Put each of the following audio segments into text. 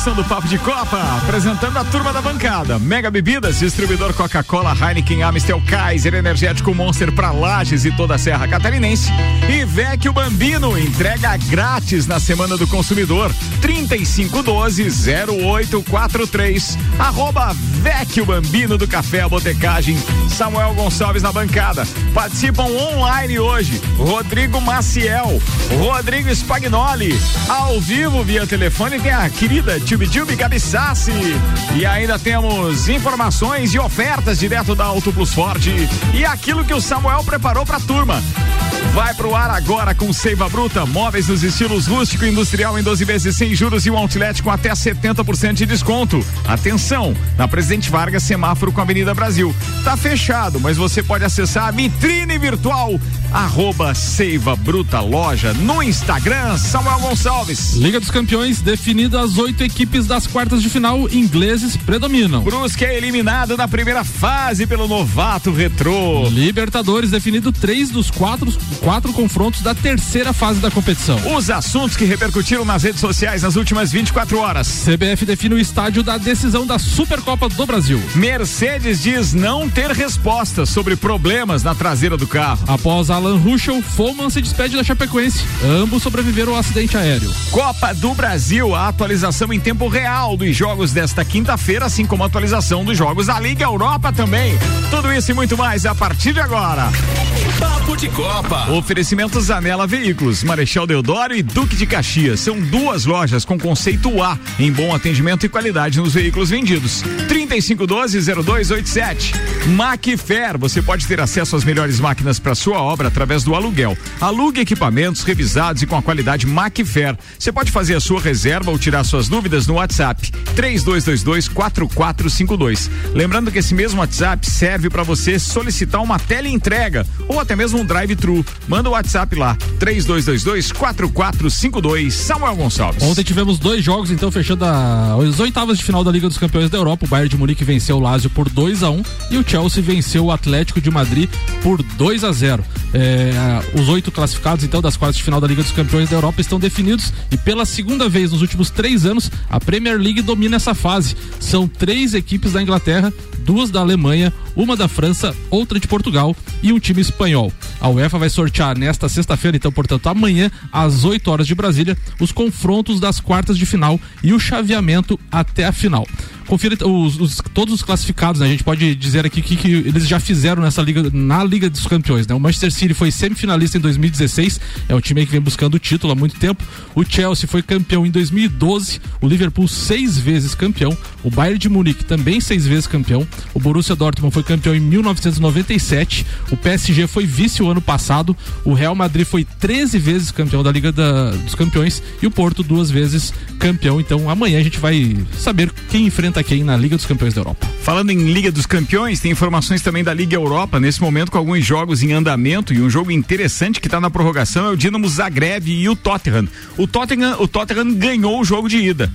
edição do Papo de Copa, apresentando a turma da bancada. Mega Bebidas, distribuidor Coca-Cola, Heineken, Amstel, Kaiser, Energético Monster para Lages e toda a Serra Catarinense. E Vecchio Bambino, entrega grátis na Semana do Consumidor. 3512-0843. Arroba Vecchio Bambino do Café a Botecagem. Samuel Gonçalves na bancada. Participam online hoje. Rodrigo Maciel, Rodrigo Spagnoli. Ao vivo via telefone tem a querida Tube Tube Gabi. E ainda temos informações e ofertas direto da Auto Plus Ford. E aquilo que o Samuel preparou para a turma. Vai pro ar agora com Seiva Bruta, móveis nos estilos rústico e industrial em 12 vezes sem juros e um outlet com até 70% de desconto. Atenção, na Presidente Vargas, semáforo com a Avenida Brasil. Tá fechado, mas você pode acessar a vitrine virtual arroba Seiva Bruta Loja no Instagram, Samuel Gonçalves. Liga dos Campeões, definida as oito equipes das quartas de final, ingleses predominam. Brusque é eliminado na primeira fase pelo novato retrô. Libertadores definido três dos quatro quatro confrontos da terceira fase da competição. Os assuntos que repercutiram nas redes sociais nas últimas 24 horas. CBF define o estádio da decisão da Supercopa do Brasil. Mercedes diz não ter respostas sobre problemas na traseira do carro. Após Alan Ruschel, Foman se despede da Chapecoense. Ambos sobreviveram ao acidente aéreo. Copa do Brasil, a atualização em tempo real dos jogos desta quinta-feira, assim como a atualização dos jogos da Liga Europa também. Tudo isso e muito mais a partir de agora. Papo de Copa. Oferecimentos Zanela Veículos, Marechal Deodoro e Duque de Caxias. São duas lojas com conceito A em bom atendimento e qualidade nos veículos vendidos. 3512-0287. Macfair, você pode ter acesso às melhores máquinas para sua obra através do aluguel. Alugue equipamentos revisados e com a qualidade Macfair. Você pode fazer a sua reserva ou tirar suas dúvidas no WhatsApp 3222-4452. Lembrando que esse mesmo WhatsApp serve para você solicitar uma tele entrega ou até mesmo um drive-thru. Manda o WhatsApp lá, 3222-4452, Samuel Gonçalves. Ontem tivemos dois jogos, então, fechando a, as oitavas de final da Liga dos Campeões da Europa. O Bayern de Munique venceu o Lazio por 2 a 1 um, e o Chelsea venceu o Atlético de Madrid por 2 a 0 é, Os oito classificados, então, das quartas de final da Liga dos Campeões da Europa estão definidos e pela segunda vez nos últimos três anos, a Premier League domina essa fase. São três equipes da Inglaterra, duas da Alemanha, uma da França, outra de Portugal e um time espanhol. A UEFA vai sortear nesta sexta-feira, então, portanto, amanhã, às 8 horas de Brasília, os confrontos das quartas de final e o chaveamento até a final. Confira os, os, todos os classificados, né? A gente pode dizer aqui que, que eles já fizeram nessa liga, na Liga dos Campeões, né? O Manchester City foi semifinalista em 2016, é um time que vem buscando o título há muito tempo. O Chelsea foi campeão em 2012, o Liverpool seis vezes campeão, o Bayern de Munique também seis vezes campeão, o Borussia Dortmund foi campeão em 1997, o PSG foi vice o ano passado, o Real Madrid foi 13 vezes campeão da Liga da, dos Campeões e o Porto duas vezes campeão. Então amanhã a gente vai saber quem enfrenta quem na Liga dos Campeões da Europa. Falando em Liga dos Campeões, tem informações também da Liga Europa, nesse momento com alguns jogos em andamento e um jogo interessante que está na prorrogação é o Dinamo Zagreb e o Tottenham. O Tottenham, o Tottenham ganhou o jogo de ida.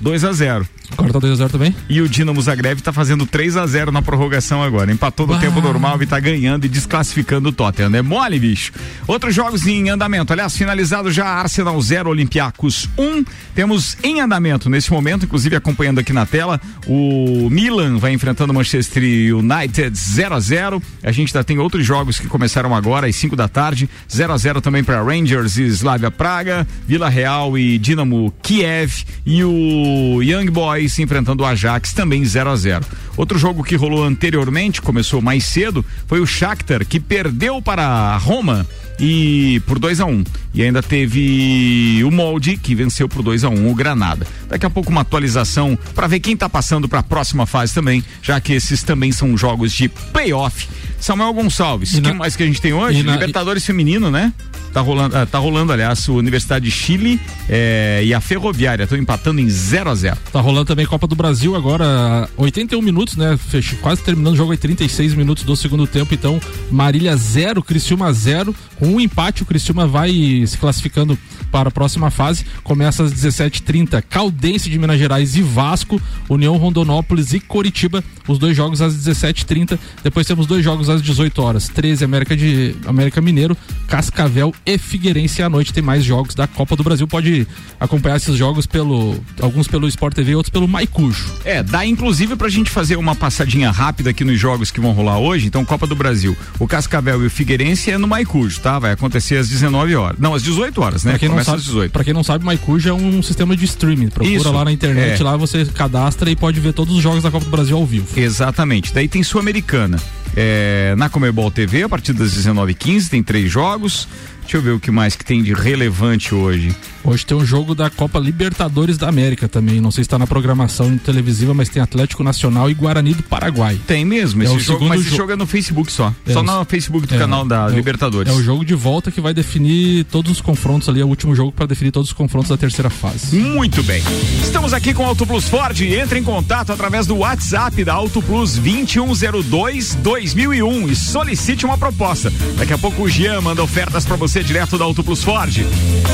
2 a 0 Agora tá 2x0 também? E o Dinamo Zagreb tá fazendo 3 a 0 na prorrogação agora. Empatou no bah. tempo normal e tá ganhando e desclassificando o Tottenham. É mole, bicho. Outros jogos em andamento. Aliás, finalizado já Arsenal 0, Olympiacos 1. Um. Temos em andamento nesse momento, inclusive acompanhando aqui na tela, o Milan vai enfrentando o Manchester United 0 a 0 A gente ainda tem outros jogos que começaram agora às 5 da tarde. 0 a 0 também para Rangers e Slavia Praga, Vila Real e Dinamo Kiev e o Young Boys enfrentando o Ajax também 0 a 0. Outro jogo que rolou anteriormente, começou mais cedo, foi o Shakhtar que perdeu para Roma e por 2 a 1 um. E ainda teve o Molde que venceu por 2 a 1 um, o Granada. Daqui a pouco uma atualização para ver quem está passando para a próxima fase também, já que esses também são jogos de playoff. Samuel Gonçalves, o que mais que a gente tem hoje? Na, Libertadores e... feminino, né? Tá rolando, ah, tá rolando, aliás, o Universidade de Chile eh, e a Ferroviária estão empatando em 0 a 0 Tá rolando também Copa do Brasil agora, 81 minutos, né? Fecho, quase terminando o jogo aí, 36 minutos do segundo tempo. Então, Marília 0, Criciúma 0. Com um empate, o Criciúma vai se classificando para a próxima fase. Começa às 17h30, Caldense de Minas Gerais e Vasco, União Rondonópolis e Coritiba. Os dois jogos às 17h30. Depois temos dois jogos às 18 horas 13 América de América Mineiro, Cascavel e Figueirense. À noite tem mais jogos da Copa do Brasil. Pode acompanhar esses jogos pelo alguns pelo Sport TV, outros pelo Maicujo. É, dá inclusive pra gente fazer uma passadinha rápida aqui nos jogos que vão rolar hoje. Então, Copa do Brasil, o Cascavel e o Figueirense é no Maicujo, tá? Vai acontecer às 19 horas. Não, às 18 horas, né? Pra quem, não sabe, às 18. pra quem não sabe, Maicujo é um sistema de streaming. Procura Isso, lá na internet, é. lá você cadastra e pode ver todos os jogos da Copa do Brasil ao vivo. Exatamente. Daí tem Sul-Americana. É, na Comebol TV, a partir das 19h15, tem três jogos. Deixa eu ver o que mais que tem de relevante hoje. Hoje tem um jogo da Copa Libertadores da América também. Não sei se está na programação televisiva, mas tem Atlético Nacional e Guarani do Paraguai. Tem mesmo, é esse jogo, mas esse jogo é no Facebook só. É, só no Facebook do é, canal da é, Libertadores. É o jogo de volta que vai definir todos os confrontos ali, é o último jogo para definir todos os confrontos da terceira fase. Muito bem. Estamos aqui com a Auto Plus Ford. Entre em contato através do WhatsApp da Auto Plus 2102 2001 e solicite uma proposta. Daqui a pouco o Jean manda ofertas para você direto da Auto Plus Ford.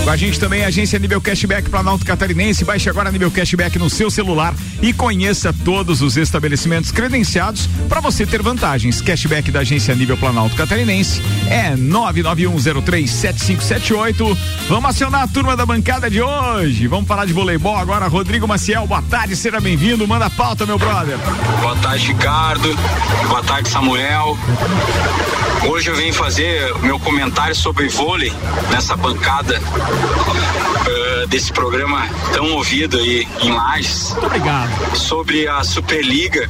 Com a gente também a agência Nível Cashback Planalto Catarinense. Baixe agora Nível Cashback no seu celular e conheça todos os estabelecimentos credenciados para você ter vantagens. Cashback da agência Nível Planalto Catarinense é 991037578. Vamos acionar a turma da bancada de hoje. Vamos falar de voleibol agora. Rodrigo Maciel, boa tarde, seja bem-vindo. Manda pauta, meu brother. Boa tarde, Ricardo. Boa tarde, Samuel. Hoje eu venho fazer meu comentário sobre vôlei nessa bancada uh, desse programa tão ouvido aí em Lages. Muito obrigado. Sobre a Superliga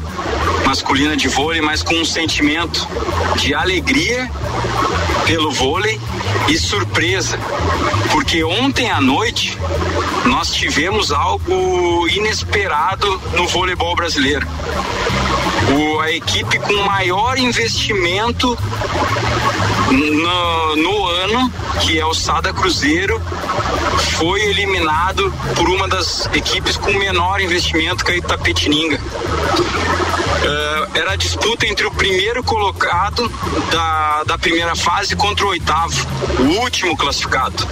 masculina de vôlei, mas com um sentimento de alegria pelo vôlei e surpresa, porque ontem à noite nós tivemos algo inesperado no voleibol brasileiro. O, a equipe com maior investimento no, no ano, que é o Sada Cruzeiro, foi eliminado por uma das equipes com menor investimento, que é a Itapetininga. Uh, era a disputa entre o primeiro colocado da, da primeira fase contra o oitavo, o último classificado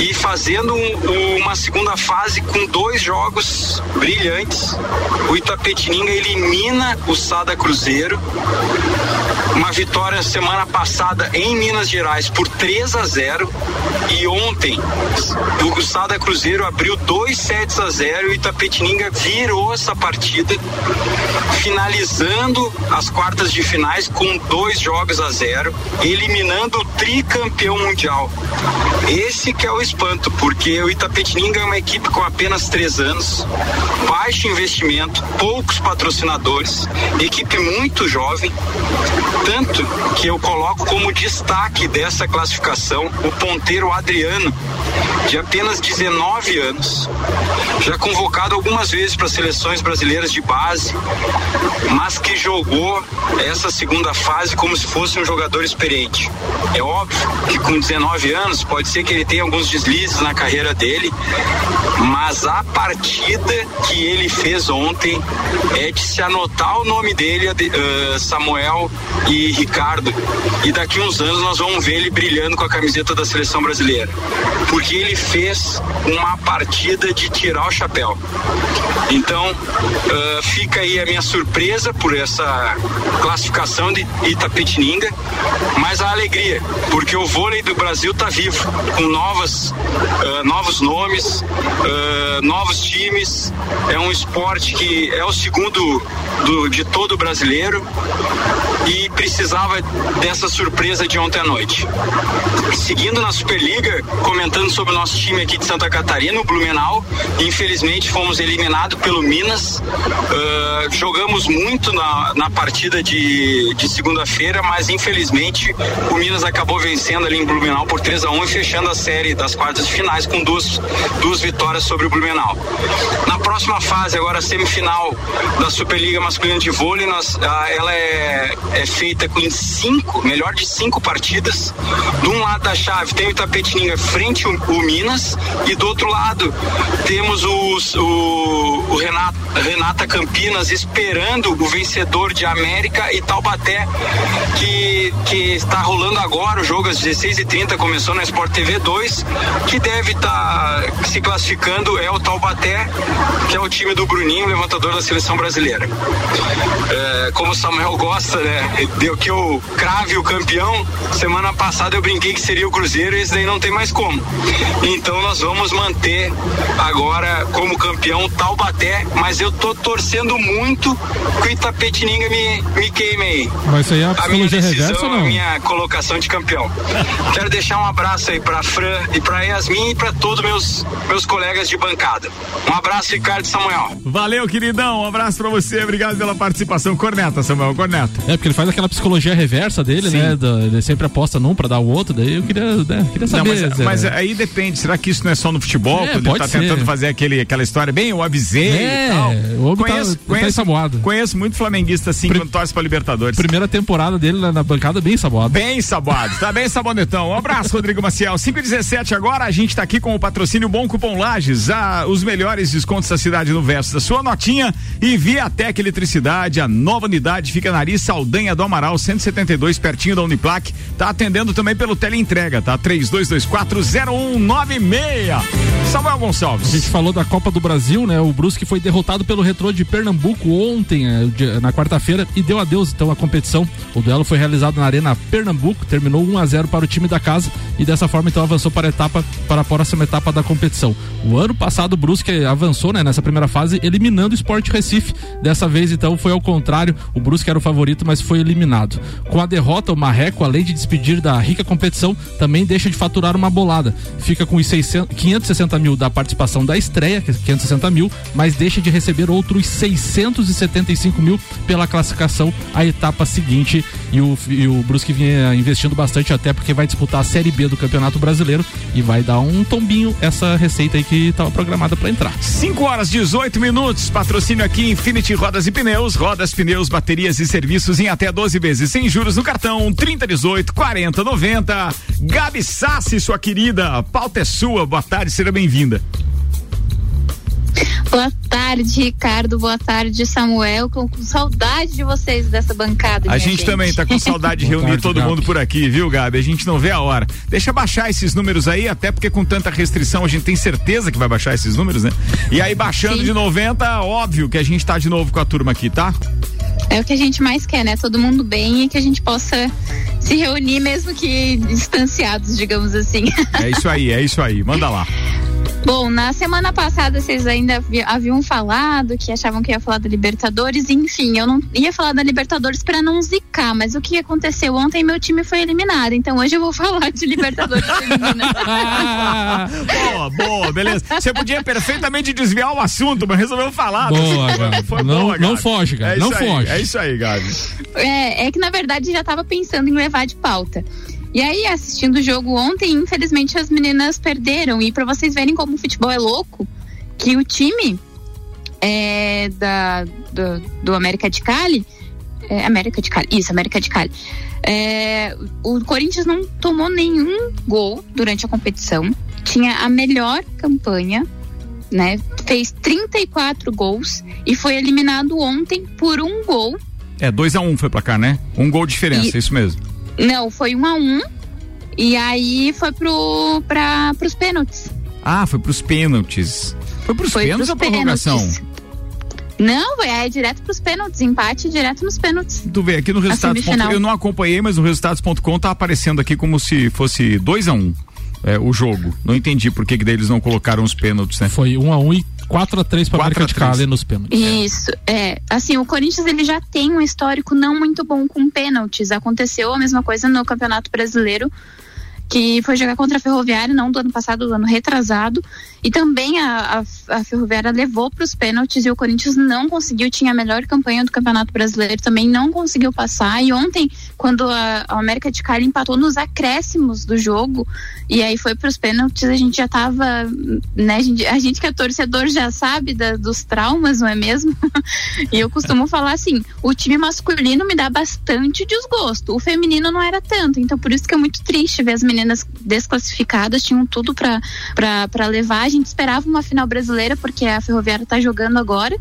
e fazendo um, uma segunda fase com dois jogos brilhantes. O Itapetininga elimina o Sada Cruzeiro. Uma vitória semana passada em Minas Gerais por 3 a 0 e ontem o Sada Cruzeiro abriu dois sets a 0 e o Itapetininga virou essa partida, finalizando as quartas de finais com dois jogos a zero, eliminando tricampeão mundial. Esse que é o espanto, porque o Itapetininga é uma equipe com apenas três anos, baixo investimento, poucos patrocinadores, equipe muito jovem, tanto que eu coloco como destaque dessa classificação o ponteiro Adriano, de apenas 19 anos, já convocado algumas vezes para seleções brasileiras de base, mas que jogou essa segunda fase como se fosse um jogador experiente. É óbvio que com 19 anos pode ser que ele tenha alguns deslizes na carreira dele, mas a partida que ele fez ontem é de se anotar o nome dele, uh, Samuel e Ricardo, e daqui uns anos nós vamos ver ele brilhando com a camiseta da seleção brasileira, porque ele fez uma partida de tirar o chapéu. Então, uh, fica aí a minha surpresa por essa classificação de Itapetininga, mas a alegria, porque o vôlei do Brasil está vivo, com novas, uh, novos nomes, uh, novos times. É um esporte que é o segundo do, de todo brasileiro e precisava dessa surpresa de ontem à noite. Seguindo na Superliga, comentando sobre o nosso time aqui de Santa Catarina, o Blumenau, infelizmente fomos eliminados pelo Minas. Uh, jogamos muito na, na partida de, de segunda-feira, mas infelizmente o Minas acabou vencendo ali em Blumenau por 3 a 1 e fechando a série das quartas de finais com duas, duas vitórias sobre o Blumenau. Na próxima fase, agora semifinal da Superliga Masculina de Vôlei, nós, ah, ela é, é feita com cinco, melhor de cinco partidas. De um lado da chave tem o Itapetininga frente o, Minas e do outro lado temos os, o, o Renato, Renata Campinas esperando o vencedor de América e Taubaté que, que está rolando agora para o jogo às 16h30, começou na Sport TV 2, que deve estar tá se classificando é o Taubaté, que é o time do Bruninho, levantador da seleção brasileira. É, como o Samuel gosta, né? Deu que eu crave o campeão. Semana passada eu brinquei que seria o Cruzeiro e esse daí não tem mais como. Então nós vamos manter agora como campeão Taubaté, mas eu tô torcendo muito que o Itapetininga me, me queime aí. Mas isso aí é a, a minha decisão, reversa, a minha colocação de campeão. Quero deixar um abraço aí pra Fran e pra Yasmin e pra todos meus, meus colegas de bancada. Um abraço, Ricardo e Samuel. Valeu, queridão. Um abraço pra você. Obrigado pela participação. Corneta, Samuel, corneta. É, porque ele faz aquela psicologia reversa dele, Sim. né? ele sempre aposta num pra dar o outro. Daí eu queria, né, queria saber. Não, mas, é, mas, aí depende. Será que isso não é só no futebol? É, quando ele tá ser. tentando fazer aquele, aquela história bem, eu avisei é, e tal. O conheço, tá, conheço, tá conheço muito flamenguista assim Pri quando torce pra Libertadores. Primeira temporada dele na, na bancada bem saboado. Bem saboado. Tá bem sabonetão. Um abraço, Rodrigo Maciel. 5 e 17 agora. A gente tá aqui com o patrocínio Bom Cupom Lages. Os melhores descontos da cidade no verso da sua notinha. E Viatec Eletricidade. A nova unidade fica na Ari Saldanha do Amaral, 172, pertinho da Uniplac. Tá atendendo também pelo teleentrega, tá? 32240196. Samuel Gonçalves. A gente falou da Copa do Brasil, né? O Brusque foi derrotado pelo Retrô de Pernambuco ontem, eh, na quarta-feira, e deu adeus então à competição. O duelo foi realizado na Arena Pernambuco, terminou 1 a 0 para o time da casa e dessa forma então avançou para a etapa para a próxima etapa da competição. O ano passado o Brusque avançou, né, nessa primeira fase, eliminando o Sport Recife. Dessa vez então foi ao contrário, o Brusque era o favorito, mas foi eliminado. Com a derrota, o Marreco, além de despedir da rica competição, também deixa de faturar uma bolada. Fica com os 600, 560 mil da participação da estreia, 560 é mil, mas deixa de receber outros 675 mil pela classificação à etapa seguinte. E o, e o Brusque vinha investindo bastante, até porque vai disputar a Série B do Campeonato Brasileiro e vai dar um tombinho essa receita aí que estava programada para entrar. 5 horas 18 minutos. Patrocínio aqui Infinity Rodas e Pneus, rodas, pneus, baterias e serviços em até 12 vezes sem juros no cartão 3018 4090. Gabi Sassi, sua querida, a pauta é sua. Boa tarde, seja bem-vinda. Boa tarde, Ricardo. Boa tarde, Samuel. Com, com saudade de vocês dessa bancada. A gente, gente, também tá com saudade de reunir tarde, todo Gabi. mundo por aqui, viu, Gabi? A gente não vê a hora. Deixa baixar esses números aí, até porque com tanta restrição a gente tem certeza que vai baixar esses números, né? E aí, baixando Sim. de 90, óbvio que a gente tá de novo com a turma aqui, tá? É o que a gente mais quer, né? Todo mundo bem e que a gente possa se reunir, mesmo que distanciados, digamos assim. É isso aí, é isso aí. Manda lá. Bom, na semana passada vocês ainda haviam falado que achavam que ia falar da Libertadores, enfim, eu não ia falar da Libertadores para não zicar, mas o que aconteceu ontem, meu time foi eliminado, então hoje eu vou falar de Libertadores boa, boa, beleza. Você podia perfeitamente desviar o assunto, mas resolveu falar. Boa, Gabi. Foi não, boa, Gabi. não foge, cara, é não foge. é isso aí, Gabi. É, é que na verdade já tava pensando em levar de pauta. E aí, assistindo o jogo ontem, infelizmente as meninas perderam. E para vocês verem como o futebol é louco, que o time é, da, do, do América de Cali. É, América de Cali, isso, América de Cali. É, o Corinthians não tomou nenhum gol durante a competição. Tinha a melhor campanha, né? Fez 34 gols e foi eliminado ontem por um gol. É, 2 a 1 um foi pra cá, né? Um gol de diferença, e, isso mesmo. Não, foi um a um. E aí foi pro, pra, pros pênaltis. Ah, foi pros pênaltis. Foi pros foi pênaltis ou prorrogação? Não, é direto pros pênaltis, empate direto nos pênaltis. Tu vê, aqui no resultados. Eu não acompanhei, mas no resultados.com tá aparecendo aqui como se fosse 2 a 1 um, é, o jogo. Não entendi por que, que eles não colocaram os pênaltis, né? Foi 1 um a 1 um e 4 a 3 para América de Cali nos pênaltis. Isso, é. Assim, o Corinthians ele já tem um histórico não muito bom com pênaltis. Aconteceu a mesma coisa no Campeonato Brasileiro que foi jogar contra a Ferroviária, não do ano passado, do ano retrasado. E também a, a, a Ferroviária levou para os pênaltis e o Corinthians não conseguiu, tinha a melhor campanha do Campeonato Brasileiro, também não conseguiu passar. E ontem, quando a, a América de Cali empatou nos acréscimos do jogo, e aí foi para os pênaltis, a gente já estava, né, a gente, a gente que é torcedor já sabe da, dos traumas, não é mesmo? e eu costumo falar assim: o time masculino me dá bastante desgosto, o feminino não era tanto, então por isso que é muito triste ver as meninas meninas desclassificadas, tinham tudo para levar. A gente esperava uma final brasileira, porque a Ferroviária está jogando agora.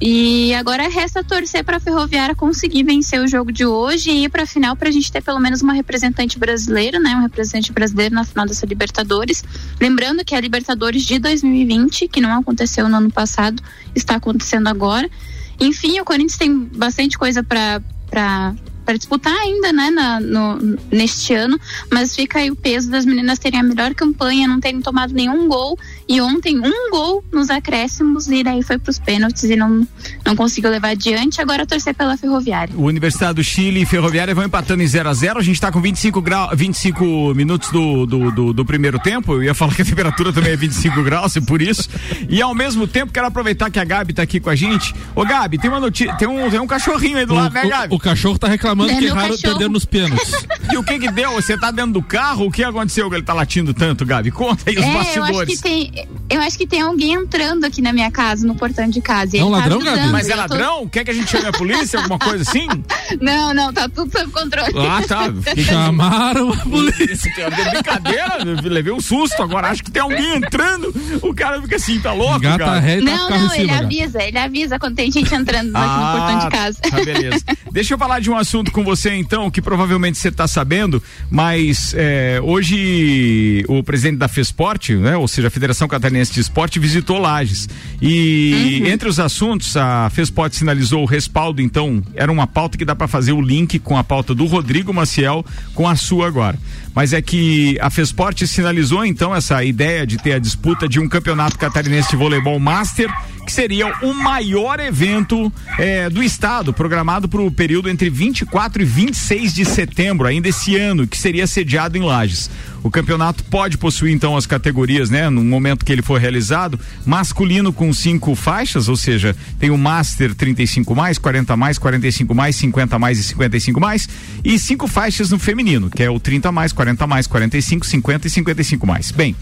E agora resta torcer para a Ferroviária conseguir vencer o jogo de hoje e ir para a final para a gente ter pelo menos uma representante brasileira, né? Um representante brasileiro na final dessa Libertadores. Lembrando que a Libertadores de 2020, que não aconteceu no ano passado, está acontecendo agora. Enfim, o Corinthians tem bastante coisa para para disputar ainda, né, na, no, neste ano, mas fica aí o peso das meninas terem a melhor campanha, não terem tomado nenhum gol e ontem um gol nos acréscimos e daí foi para os pênaltis e não, não conseguiu levar adiante. Agora torcer pela Ferroviária. O Universidade do Chile e Ferroviária vão empatando em 0 a 0 A gente está com 25 graus, 25 minutos do, do, do, do, primeiro tempo. Eu ia falar que a temperatura também é 25 graus, e por isso. E ao mesmo tempo quero aproveitar que a Gabi está aqui com a gente. Ô Gabi, tem uma notícia, tem um, tem um cachorrinho aí do o, lado, né, Gabi? O, o cachorro está reclamando é que erraram perdendo nos pênaltis. e o que que deu? Você está dentro do carro? O que aconteceu que ele está latindo tanto, Gabi? Conta aí os é, bastidores. Eu acho que tem eu acho que tem alguém entrando aqui na minha casa, no portão de casa. É um tá ladrão, Gabi? Mas é ladrão? Tô... Quer que a gente chame a polícia, alguma coisa assim? Não, não, tá tudo sob controle. Ah, tá. Chamaram a polícia. É brincadeira, levei um susto agora. Acho que tem alguém entrando. O cara fica assim, tá louco, Gata cara? Ré, tá não, não, ele avisa, ele avisa quando tem gente entrando aqui ah, no portão de casa. Tá, beleza. Deixa eu falar de um assunto com você, então, que provavelmente você tá sabendo, mas é, hoje o presidente da FESPORT, né, ou seja, a Federação Catarinense de Esporte, visitou Lages. E uhum. entre os assuntos, a FESPORT sinalizou o respaldo, então, era uma pauta que dá para fazer o link com a pauta do Rodrigo Maciel com a sua agora. Mas é que a FESPORT sinalizou então essa ideia de ter a disputa de um campeonato catarinense de voleibol master, que seria o maior evento eh, do estado, programado para o período entre 24 e 26 de setembro, ainda esse ano, que seria sediado em Lages. O campeonato pode possuir então as categorias, né? No momento que ele for realizado, masculino com cinco faixas, ou seja, tem o Master 35 mais, 40 mais, 45 mais, 50 mais e 55 mais, e cinco faixas no feminino, que é o 30 mais, 40 mais, 45, 50 e 55 mais. Bem,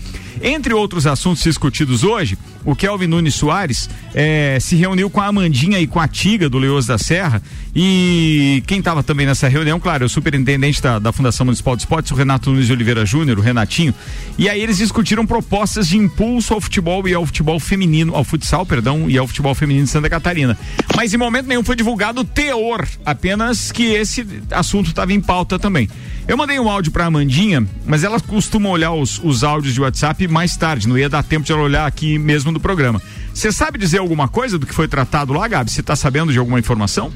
entre outros assuntos discutidos hoje, o Kelvin Nunes Soares eh, se reuniu com a Amandinha e com a Tiga do Leoz da Serra e quem estava também nessa reunião, claro, é o superintendente da, da Fundação Municipal de Esportes, o Renato Nunes de Oliveira Júnior, o Renatinho, e aí eles discutiram propostas de impulso ao futebol e ao futebol feminino, ao futsal, perdão, e ao futebol feminino de Santa Catarina. Mas em momento nenhum foi divulgado o teor, apenas que esse assunto estava em pauta também. Eu mandei um áudio para Amandinha, mas ela costuma olhar os, os áudios de WhatsApp mais tarde, não ia dar tempo de ela olhar aqui mesmo no programa. Você sabe dizer alguma coisa do que foi tratado lá, Gabi? Você está sabendo de alguma informação?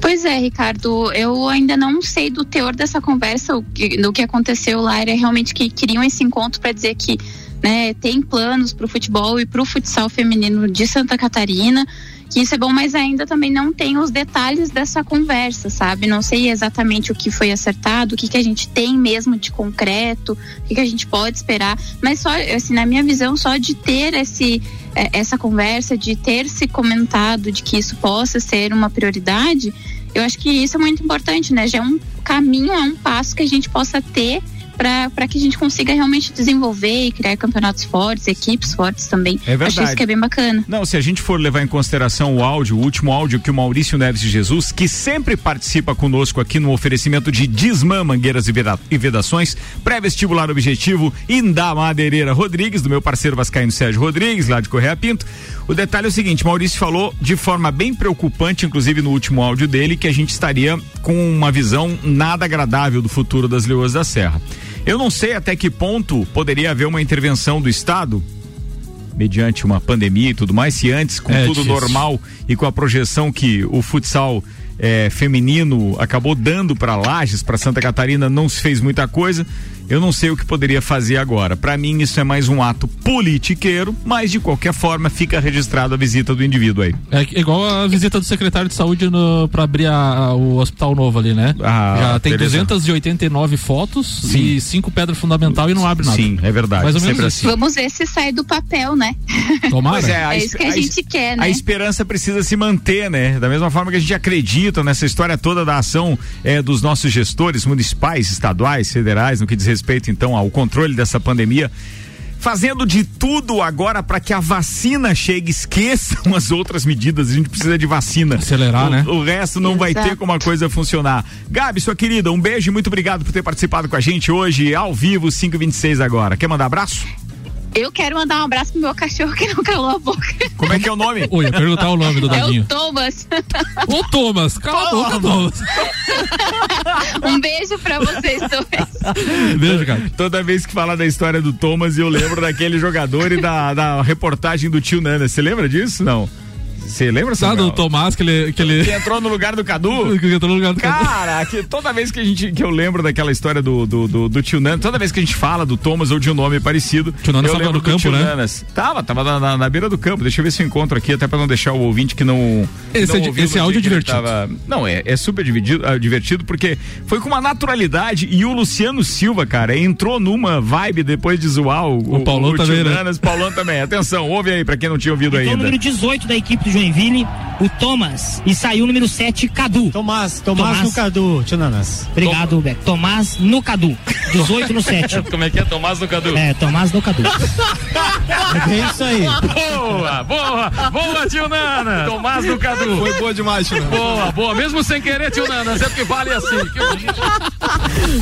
Pois é, Ricardo, eu ainda não sei do teor dessa conversa, do que aconteceu lá, era realmente que queriam esse encontro para dizer que né, tem planos para o futebol e para o futsal feminino de Santa Catarina que isso é bom, mas ainda também não tem os detalhes dessa conversa, sabe? Não sei exatamente o que foi acertado, o que, que a gente tem mesmo de concreto, o que, que a gente pode esperar, mas só, assim, na minha visão, só de ter esse, é, essa conversa, de ter se comentado de que isso possa ser uma prioridade, eu acho que isso é muito importante, né? Já é um caminho, é um passo que a gente possa ter para que a gente consiga realmente desenvolver e criar campeonatos fortes, equipes fortes também. É verdade. Acho isso que é bem bacana. Não, se a gente for levar em consideração o áudio, o último áudio que o Maurício Neves de Jesus, que sempre participa conosco aqui no oferecimento de Disman Mangueiras e Vedações, pré-vestibular objetivo, Indá Madeireira Rodrigues, do meu parceiro Vascaíno Sérgio Rodrigues, lá de Correia Pinto. O detalhe é o seguinte, Maurício falou de forma bem preocupante, inclusive no último áudio dele, que a gente estaria com uma visão nada agradável do futuro das Leoas da Serra. Eu não sei até que ponto poderia haver uma intervenção do Estado mediante uma pandemia e tudo mais, se antes, com é, tudo normal e com a projeção que o futsal é, feminino acabou dando para Lages, para Santa Catarina, não se fez muita coisa. Eu não sei o que poderia fazer agora. Para mim, isso é mais um ato politiqueiro, mas de qualquer forma fica registrado a visita do indivíduo aí. É igual a visita do secretário de saúde para abrir a, a, o hospital novo ali, né? Ah, Já tem beleza. 289 fotos Sim. e cinco pedras fundamental e não abre nada. Sim, é verdade. Mais ou menos assim. Vamos ver se sai do papel, né? Tomara. É, é, isso que a, a gente quer, né? A esperança precisa se manter, né? Da mesma forma que a gente acredita nessa história toda da ação é, dos nossos gestores municipais, estaduais, federais, no que diz respeito então ao controle dessa pandemia fazendo de tudo agora para que a vacina chegue, esqueçam as outras medidas, a gente precisa de vacina. Acelerar, o, né? O resto não Exato. vai ter como a coisa funcionar. Gabi, sua querida, um beijo e muito obrigado por ter participado com a gente hoje, ao vivo, 526 agora. Quer mandar abraço? Eu quero mandar um abraço pro meu cachorro que não calou a boca. Como é que é o nome? Oi, ia perguntar o nome do É Dadinho. o Thomas. Ô, Thomas, cala a boca, Thomas. Um beijo pra vocês dois. Beijo, cara. Toda vez que fala da história do Thomas, eu lembro daquele jogador e da, da reportagem do tio Nana. Você lembra disso? Não. Você lembra, Sabe Samuel? do Tomás que ele. Que ele... Que entrou no lugar do Cadu? que entrou no lugar do Cadu. Cara, que toda vez que a gente que eu lembro daquela história do, do, do, do tio Nana, toda vez que a gente fala do Thomas ou de um nome parecido, Tio Nana eu estava lembro no do campo, né? Nanas. Tava, tava na, na- na beira do campo. Deixa eu ver se eu encontro aqui, até pra não deixar o ouvinte que não. Esse não é esse áudio é divertido. não, é, é super divertido, ah, divertido porque foi com uma naturalidade e o Luciano Silva, cara, entrou numa vibe depois de zoar o, O Paulão tio também, né? Nanas, Paulão também. Atenção, ouve aí pra quem não tinha ouvido Então, o ainda. número 18 da equipe do Joinville, o Thomas. E saiu o número 7, Cadu. Tomás, Tomás, Tomás. no Cadu, tio Nanas. Obrigado, Beck. Tomás no Cadu. 18 no 7. Como é que é, Tomás do Cadu? É, Tomás no Cadu. É isso aí. Boa, boa, boa, tio Nana. Tomás do Cadu. Foi boa demais, tio Nana. Boa, boa. Mesmo sem querer, tio Nana, sempre que vale assim.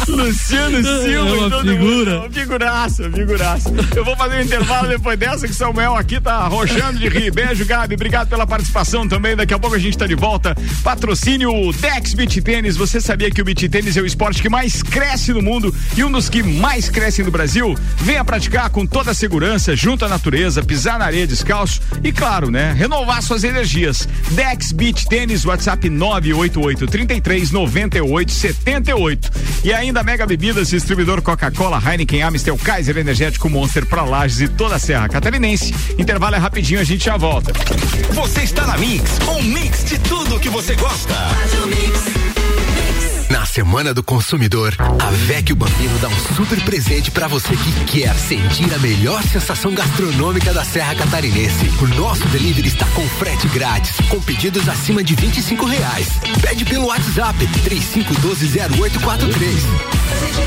Luciano Silva, É uma todo figura. mundo. Figuraça, figuraça. Eu vou fazer um intervalo depois dessa, que Samuel aqui tá arrochando de rir. Beijo, Gabi. Obrigado pela participação também. Daqui a pouco a gente tá de volta. Patrocínio Dex Beach Tênis. Você sabia que o beach tênis é o esporte que mais cresce no mundo e um dos que mais crescem no Brasil? Venha praticar com toda a segurança, junto à natureza, pisar na areia descalço e, claro, né, renovar suas energias. Dex Beach Tênis, WhatsApp 988 33 98 78. E ainda Mega Bebidas, distribuidor Coca-Cola, Heineken, Amstel, Kaiser Energético Monster para Lages e toda a Serra Catarinense. Intervalo é rapidinho, a gente já volta. Você está na Mix, um mix de tudo que você gosta. Na Semana do Consumidor, a Vecchio Bambino dá um super presente para você que quer sentir a melhor sensação gastronômica da Serra Catarinense. O nosso delivery está com frete grátis, com pedidos acima de 25 reais. Pede pelo WhatsApp 35120843.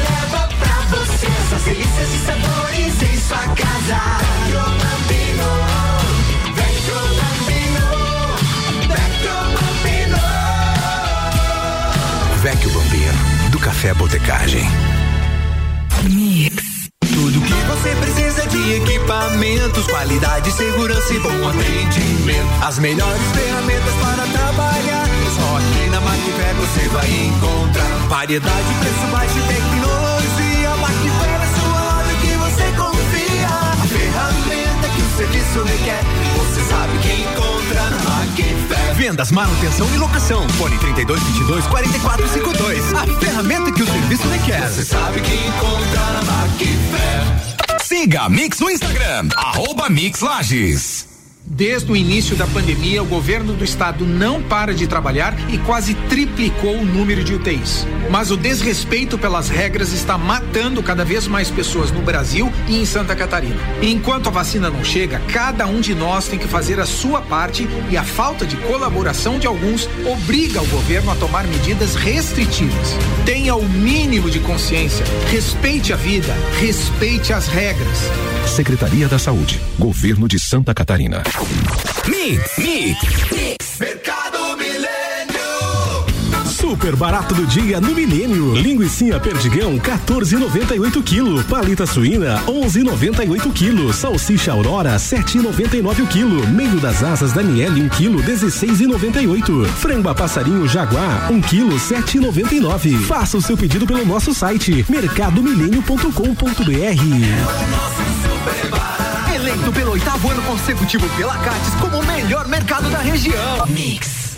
Vecchio Bambino, do Café Botecagem. Tudo que você precisa de equipamentos, qualidade, segurança e bom atendimento. As melhores ferramentas para trabalhar. Só aqui na Macfer você vai encontrar variedade, preço baixo e tecnologia. Macfer é sua loja que você confia. A ferramenta que o serviço requer. Sabe que encontra na Macfer. Vendas, manutenção e locação. Fone 32 22 44 52. A ferramenta que o serviço requer. Você sabe que encontra na Macfer. Siga a Mix no Instagram, arroba Mix Lages. Desde o início da pandemia, o governo do estado não para de trabalhar e quase triplicou o número de UTIs. Mas o desrespeito pelas regras está matando cada vez mais pessoas no Brasil e em Santa Catarina. Enquanto a vacina não chega, cada um de nós tem que fazer a sua parte e a falta de colaboração de alguns obriga o governo a tomar medidas restritivas. Tenha o mínimo de consciência, respeite a vida, respeite as regras. Secretaria da Saúde, Governo de Santa Catarina. Mix, Mix. Mercado Milênio. Super barato do dia no Milênio. Linguiça perdigão 14,98 kg. Palita suína 11,98 kg. Salsicha Aurora 7,99 o quilo. Meio das asas Daniele 1 kg 16,98. Frango a passarinho Jaguar 1 kg 7,99. Faça o seu pedido pelo nosso site mercadomilênio.com.br. Eleito pelo oitavo ano consecutivo pela Cates como o melhor mercado da região. Mix.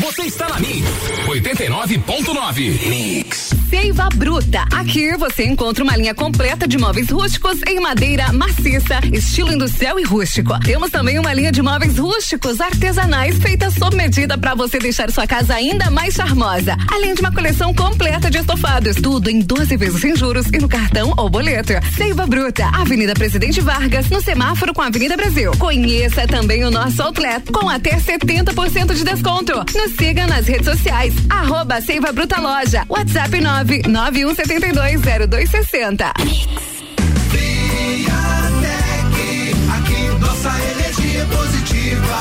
Você está na Mix 89.9. Mix. Seiva Bruta. Aqui você encontra uma linha completa de móveis rústicos em madeira maciça, estilo industrial e rústico. Temos também uma linha de móveis rústicos artesanais feita sob medida para você deixar sua casa ainda mais charmosa. Além de uma coleção completa de estofados, tudo em 12 vezes sem juros e no cartão ou boleto. Seiva Bruta, Avenida Presidente Vargas, no semáforo com a Avenida Brasil. Conheça também o nosso outlet com até 70% de desconto. Nos siga nas redes sociais, arroba Seiva Bruta Loja, WhatsApp 991720260. Aqui nossa energia positiva.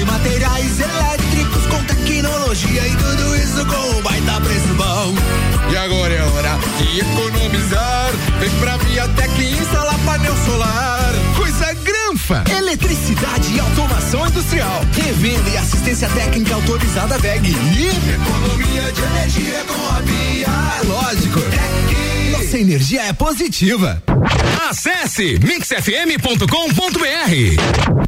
Em materiais elétricos com tecnologia e tudo isso com um baita preço bom. E agora é hora de economizar. Vem pra Viatec instalar painel solar. Eletricidade e automação industrial. Revenda e assistência técnica autorizada VEG. E economia de energia com a Via. É lógico. Nossa energia é positiva. Acesse mixfm.com.br.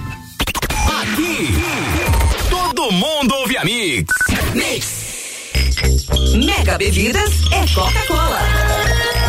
Aqui, todo mundo ouve a Mix. Mix. Mega Bebidas é Coca-Cola.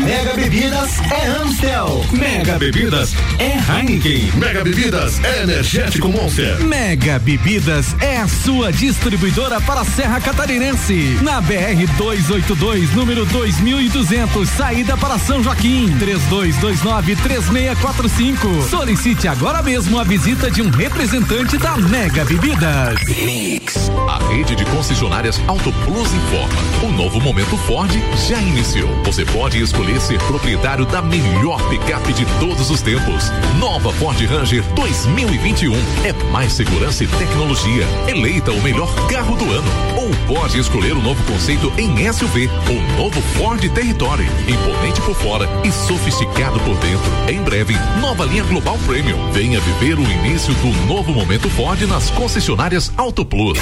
Mega Bebidas é Amstel. Mega Bebidas é Heineken. Mega Bebidas é Energético Monster. Mega Bebidas é a sua distribuidora para a Serra Catarinense. Na BR 282, número 2200, saída para São Joaquim. 3229-3645. Solicite agora mesmo a visita de um representante da Mega Bebidas. Mix. A rede de concessionárias Auto Plus informa. O novo momento Ford já iniciou. Você pode escolher ser proprietário da melhor picape de todos os tempos. Nova Ford Ranger 2021. É mais segurança e tecnologia. Eleita o melhor carro do ano. Ou pode escolher o novo conceito em SUV. O novo Ford Territory. Imponente por fora e sofisticado por dentro. Em breve, nova linha Global Premium. Venha viver o início do novo momento Ford nas concessionárias Auto Plus.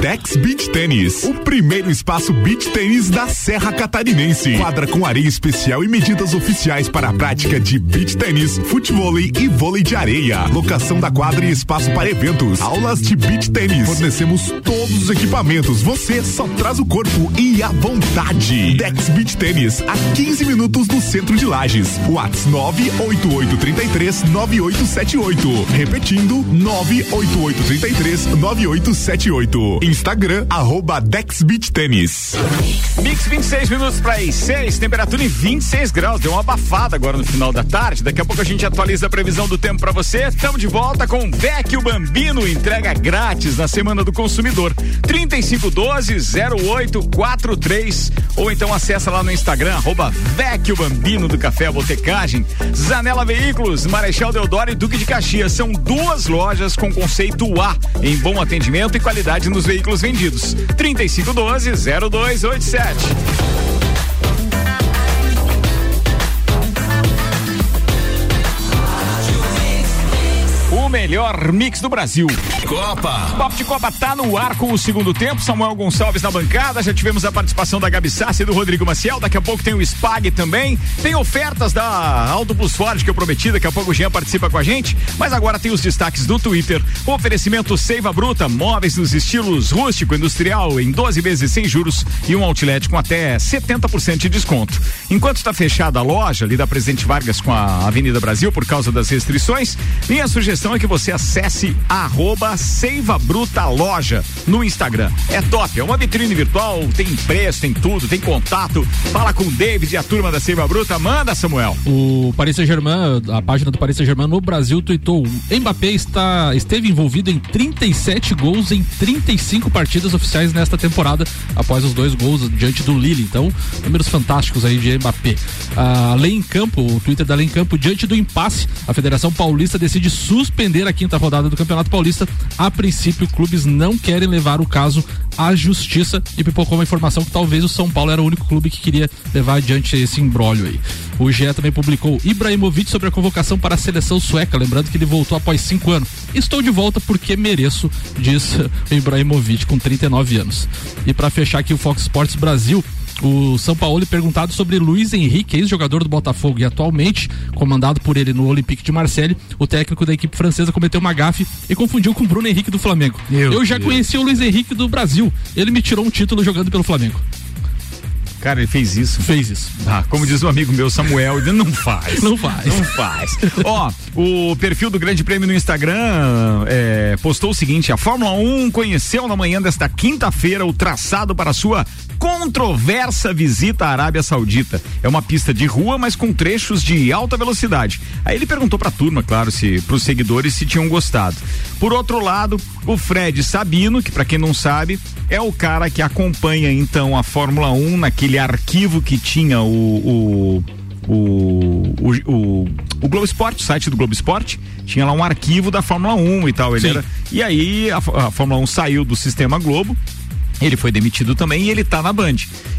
Dex Beach Tênis, o primeiro espaço beach tênis da Serra Catarinense. Quadra com areia especial e medidas oficiais para a prática de beach tênis, futebol e vôlei de areia. Locação da quadra e espaço para eventos. Aulas de beach tênis. Fornecemos todos os equipamentos. Você só traz o corpo e a vontade. Dex Beach Tênis, a 15 minutos do centro de Lages. Whats 98833 9878. Repetindo, 98833 9878. Instagram, arroba Dex Beach Tênis. Mix 26 minutos para as 6, temperatura em 26 graus. Deu uma abafada agora no final da tarde. Daqui a pouco a gente atualiza a previsão do tempo para você. Estamos de volta com Vecchio Bambino, entrega grátis na Semana do Consumidor. 3512-0843. Ou então acessa lá no Instagram, arroba Vecchio Bambino do Café Botecagem. Zanela Veículos, Marechal Deodoro e Duque de Caxias. São duas lojas com conceito A, em bom atendimento e qualidade nos veículos vendidos. 3512-0287. Thank you. Melhor mix do Brasil. Copa. Papo de Copa tá no ar com o segundo tempo. Samuel Gonçalves na bancada. Já tivemos a participação da Gabi Sassi e do Rodrigo Maciel. Daqui a pouco tem o Spag também. Tem ofertas da Auto Plus Ford que eu prometi. Daqui a pouco o Jean participa com a gente. Mas agora tem os destaques do Twitter. O oferecimento Seiva Bruta, móveis nos estilos rústico, industrial, em 12 vezes sem juros e um outlet com até 70% de desconto. Enquanto está fechada a loja ali da Presidente Vargas com a Avenida Brasil por causa das restrições, minha sugestão é que você acesse arroba Seiva Bruta Loja no Instagram. É top, é uma vitrine virtual, tem preço, tem tudo, tem contato. Fala com o David e a turma da Seiva Bruta. Manda, Samuel. O Paris Saint-Germain, a página do Paris Saint-Germain no Brasil tweetou: Mbappé está, esteve envolvido em 37 gols em 35 partidas oficiais nesta temporada, após os dois gols diante do Lille. Então, números fantásticos aí de Mbappé. A Lei em Campo, o Twitter da Lei em Campo, diante do impasse, a Federação Paulista decide suspender a quinta rodada do Campeonato Paulista. A princípio, clubes não querem levar o caso à justiça e pipocou uma informação que talvez o São Paulo era o único clube que queria levar adiante esse imbróglio aí. O GE também publicou Ibrahimovic sobre a convocação para a seleção sueca, lembrando que ele voltou após cinco anos. Estou de volta porque mereço, diz Ibrahimovic com 39 anos. E para fechar aqui o Fox Sports Brasil, o São Paulo perguntado sobre Luiz Henrique, ex-jogador do Botafogo e atualmente comandado por ele no Olympique de Marseille, o técnico da equipe francesa cometeu uma gafe e confundiu com Bruno Henrique do Flamengo. Meu Eu já Deus. conheci o Luiz Henrique do Brasil. Ele me tirou um título jogando pelo Flamengo. Cara, ele fez isso. Fez isso. Ah, como diz um amigo meu, Samuel, ele não faz. Não faz. Não faz. Ó, o perfil do Grande Prêmio no Instagram é, postou o seguinte: a Fórmula 1 conheceu na manhã desta quinta-feira o traçado para sua controversa visita à Arábia Saudita. É uma pista de rua, mas com trechos de alta velocidade. Aí ele perguntou pra turma, claro, se pros seguidores se tinham gostado. Por outro lado, o Fred Sabino, que pra quem não sabe, é o cara que acompanha então a Fórmula 1 naquele arquivo que tinha o, o o, o, o, o Globo Esporte, o site do Globo Esporte, tinha lá um arquivo da Fórmula 1 e tal. Ele Sim. era, e aí a, a Fórmula 1 saiu do sistema Globo. Ele foi demitido também e ele tá na Band.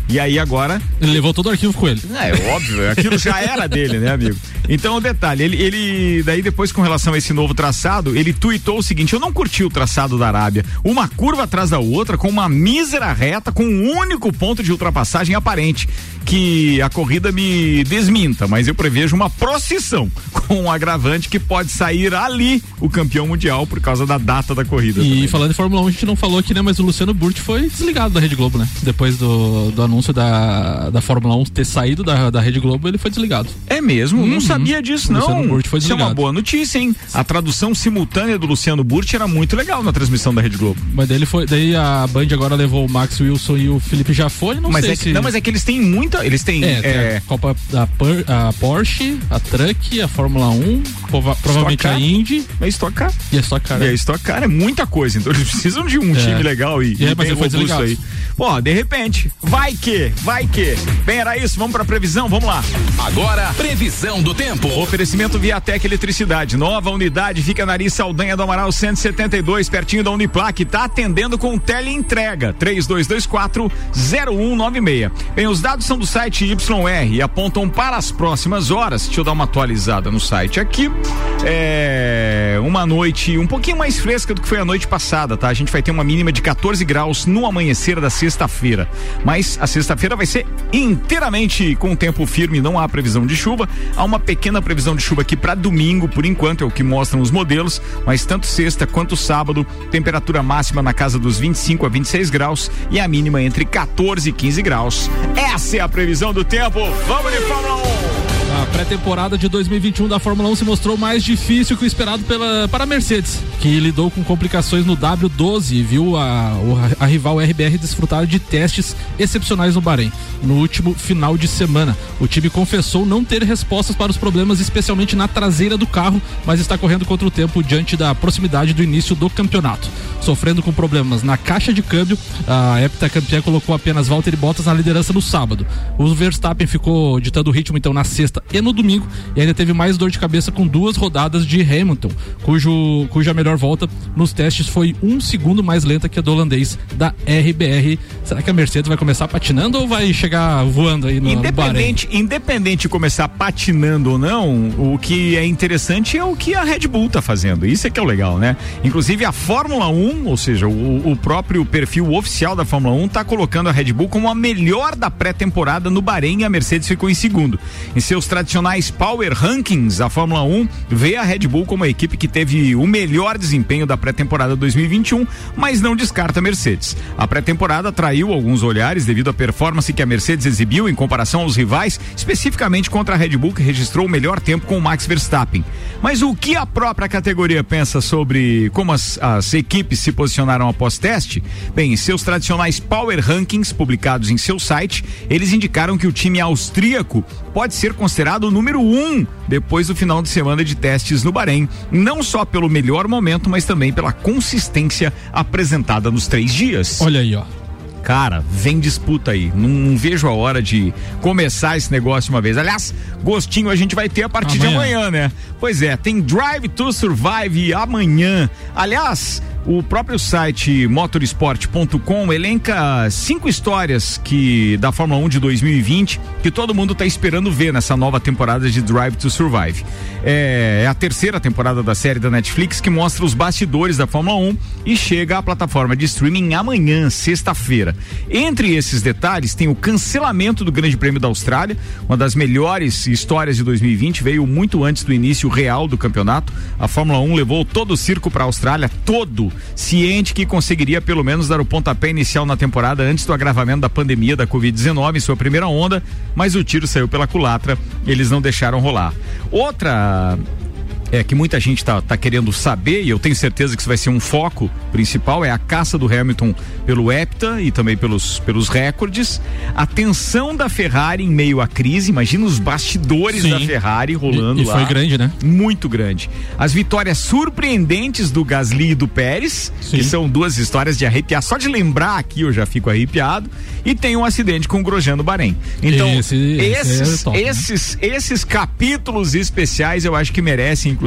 E aí agora. Ele levou todo o arquivo com ele. É, óbvio, aquilo já era dele, né, amigo? Então, o detalhe, ele, ele, daí depois com relação a esse novo traçado, ele tuitou o seguinte, eu não curti o traçado da Arábia, uma curva atrás da outra, com uma mísera reta, com um único ponto de ultrapassagem aparente, que a corrida me desminta, mas eu prevejo uma procissão, com um agravante que pode sair ali o campeão mundial por causa da data da corrida. E também. falando em Fórmula 1, a gente não falou aqui, né? Mas o Luciano Burti foi desligado da Rede Globo, né? Depois do, do anúncio da, da Fórmula 1 ter saído da, da Rede Globo, ele foi desligado. É mesmo? Não Uhum. sabia disso, O não. Luciano Burti foi Isso é uma desligado. boa notícia, hein? A tradução simultânea do Luciano Burti era muito legal na transmissão da Rede Globo. Mas daí ele foi. Daí a Band agora levou o Max Wilson e o Felipe Jafone, não mas sei é que, se. Não, mas é que eles têm muita. Eles têm. É, é, a Copa da Por- a Porsche, a Truck, a Fórmula 1, prova- provavelmente a. Indy é Stock Car. e a Stock Car. E a Stock Car é muita coisa, então eles precisam de um É. time legal e, É, e mas bem ele foi desligado. aí. Pô, de repente, vai que, vai que. Bem, era isso, vamos pra previsão, vamos lá. Agora, previsão do tempo. Oferecimento Viatec Eletricidade. Nova unidade fica na Ari Saldanha do Amaral 172, pertinho da Uniplac. Tá atendendo com teleentrega. 3224 0196. Bem, os dados são do site YR e apontam para as próximas horas. Deixa eu dar uma atualizada no site aqui. É uma noite um pouquinho mais fresca do que foi a noite passada, tá? A gente vai ter uma mínima de 14 graus no amanhecer da sexta-feira. Mas a sexta-feira vai ser inteiramente com tempo firme, não há previsão de chuva. Há uma pequena previsão de chuva aqui para domingo, por enquanto, é o que mostram os modelos, mas tanto sexta quanto sábado, temperatura máxima na casa dos 25 a 26 graus e a mínima entre 14 e 15 graus. Essa é a previsão do tempo. Vamos de Fórmula 1! Pré-temporada de 2021 da Fórmula 1 se mostrou mais difícil que o esperado pela, para a Mercedes, que lidou com complicações no W12 e viu a, a rival RBR desfrutar de testes excepcionais no Bahrein. No último final de semana, o time confessou não ter respostas para os problemas, especialmente na traseira do carro, mas está correndo contra o tempo diante da proximidade do início do campeonato. Sofrendo com problemas na caixa de câmbio, a heptacampeã colocou apenas Valtteri Bottas na liderança no sábado. O Verstappen ficou ditando o ritmo então na sexta e no domingo e ainda teve mais dor de cabeça com duas rodadas de Hamilton, cujo, cuja melhor volta nos testes foi um segundo mais lenta que a do holandês da RBR. Será que a Mercedes vai começar patinando ou vai chegar voando aí no, no? Independente, independente de começar patinando ou não, o que é interessante é o que a Red Bull tá fazendo. Isso é que é o legal, né? Inclusive a Fórmula 1 1, ou seja, o, o próprio perfil oficial da Fórmula 1 está colocando a Red Bull como a melhor da pré-temporada no Bahrein e a Mercedes ficou em segundo. Em seus tradicionais Power Rankings, a Fórmula 1 vê a Red Bull como a equipe que teve o melhor desempenho da pré-temporada 2021, mas não descarta a Mercedes. A pré-temporada atraiu alguns olhares devido à performance que a Mercedes exibiu em comparação aos rivais, especificamente contra a Red Bull, que registrou o melhor tempo com o Max Verstappen. Mas o que a própria categoria pensa sobre como as, as equipes se posicionaram após teste? Bem, em seus tradicionais Power Rankings publicados em seu site, eles indicaram que o time austríaco pode ser considerado o número um depois do final de semana de testes no Bahrein, não só pelo melhor momento, mas também pela consistência apresentada nos três dias. Olha aí, ó. Cara, vem disputa aí. Não, não vejo a hora de começar esse negócio uma vez. Aliás, gostinho a gente vai ter a partir de amanhã, né? Pois é, tem Drive to Survive amanhã. Aliás, o próprio site motorsport.com elenca cinco histórias que da Fórmula 1 de 2020 que todo mundo está esperando ver nessa nova temporada de Drive to Survive. É, é, a terceira temporada da série da Netflix que mostra os bastidores da Fórmula 1 e chega à plataforma de streaming amanhã, sexta-feira. Entre esses detalhes tem o cancelamento do Grande Prêmio da Austrália, uma das melhores histórias de 2020, veio muito antes do início real do campeonato. A Fórmula 1 levou todo o circo para a Austrália, todo ciente que conseguiria pelo menos dar o pontapé inicial na temporada antes do agravamento da pandemia da Covid-19 em sua primeira onda, mas o tiro saiu pela culatra, eles não deixaram rolar. Outra é, que muita gente está tá querendo saber, e eu tenho certeza que isso vai ser um foco principal, é a caça do Hamilton pelo hepta e também pelos, pelos recordes. A tensão da Ferrari em meio à crise, imagina os bastidores Sim. da Ferrari rolando E- e lá. foi grande, né? Muito grande. As vitórias surpreendentes do Gasly e do Pérez, que são duas histórias de arrepiar. Só de lembrar aqui eu já fico arrepiado. E tem um acidente com o Grosjean no Bahrein. Então, Esse- esse esses, é top, né? esses, esses capítulos especiais eu acho que merecem, inclusive,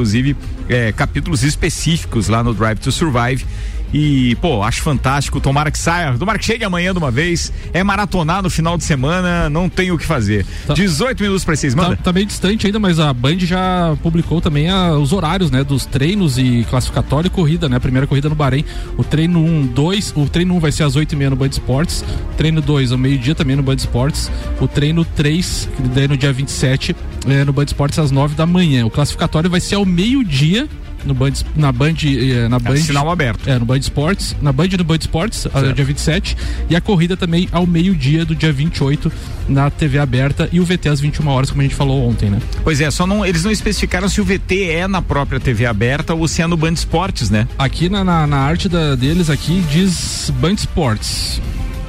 é, capítulos específicos lá no Drive to Survive. E, pô, acho fantástico. Tomara que saia, tomara que chegue amanhã de uma vez. É maratonar no final de semana, não tem o que fazer. 18 minutos para seis, manda. Tá, tá meio distante ainda, mas a Band já publicou também a- os horários, né, dos treinos e classificatório e corrida, né? A primeira corrida no Bahrein. O treino 1, 2, o treino 1 vai ser às 8h30 no Band Esportes, treino 2 ao meio-dia também no Band Esportes, o treino 3, que daí no dia 27, é, no Band Esportes às 9 da manhã. O classificatório vai ser ao meio-dia no Band, na Band, eh, na Band, sinal aberto. É, no Band Esportes, na Band no Band Esportes, Certo. dia 27, e a corrida também ao meio-dia do dia 28 na TV aberta e o VT às 21 horas, como a gente falou ontem, né? Pois é, só não, eles não especificaram se o VT é na própria TV aberta ou se é no Band Esportes, né? Aqui na, na, na arte da, deles aqui diz Band Sports.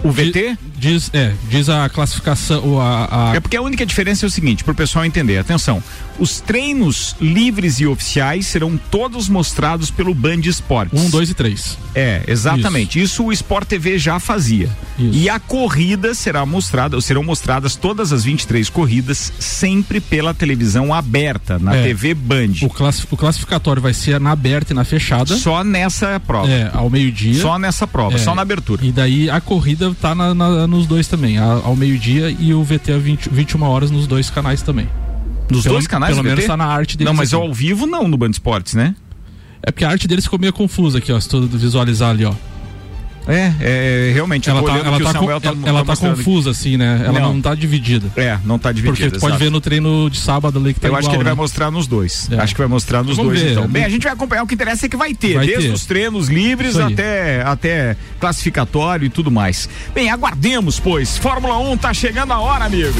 O VT? Diz, é, diz a classificação, o- a, a- É porque a única diferença é o seguinte, pro pessoal entender, atenção, os treinos livres e oficiais serão todos mostrados pelo Band Esportes. um, dois e três. É, exatamente. Isso, o Sport TV já fazia. E a corrida será mostrada, ou serão mostradas todas as 23 corridas sempre pela televisão aberta, na É. TV Band. O, classi- o classificatório vai ser na aberta e na fechada. Só nessa prova. É, ao meio-dia. Só nessa prova, É. só na abertura. E daí a corrida tá na- na- nos dois também, a- ao meio-dia e o VT a 20, 21 horas nos dois canais também. Nos Pelo- dois canais Pelo menos tá na arte deles. Não, mas aqui. ao vivo não no Band Esportes, né? É porque a arte deles ficou meio confusa aqui, ó. Se tu visualizar ali, ó. É, é realmente. Ela eu tô tá, olhando ela que o tá, com- tá- ela, tá ela tá aqui. confusa, assim, né? Ela não, Não. tá dividida. É, não tá dividida. Porque tu pode ver no treino de sábado ali que tá eu acho igual, que ele né? vai mostrar nos dois. É. Acho que vai mostrar nos Vamos dois, ver. então. Bem, a gente vai acompanhar. O que interessa é que vai ter, Vai desde ter. os treinos livres até, até classificatório e tudo mais. Bem, aguardemos, pois. Fórmula 1 tá chegando a hora, amigo.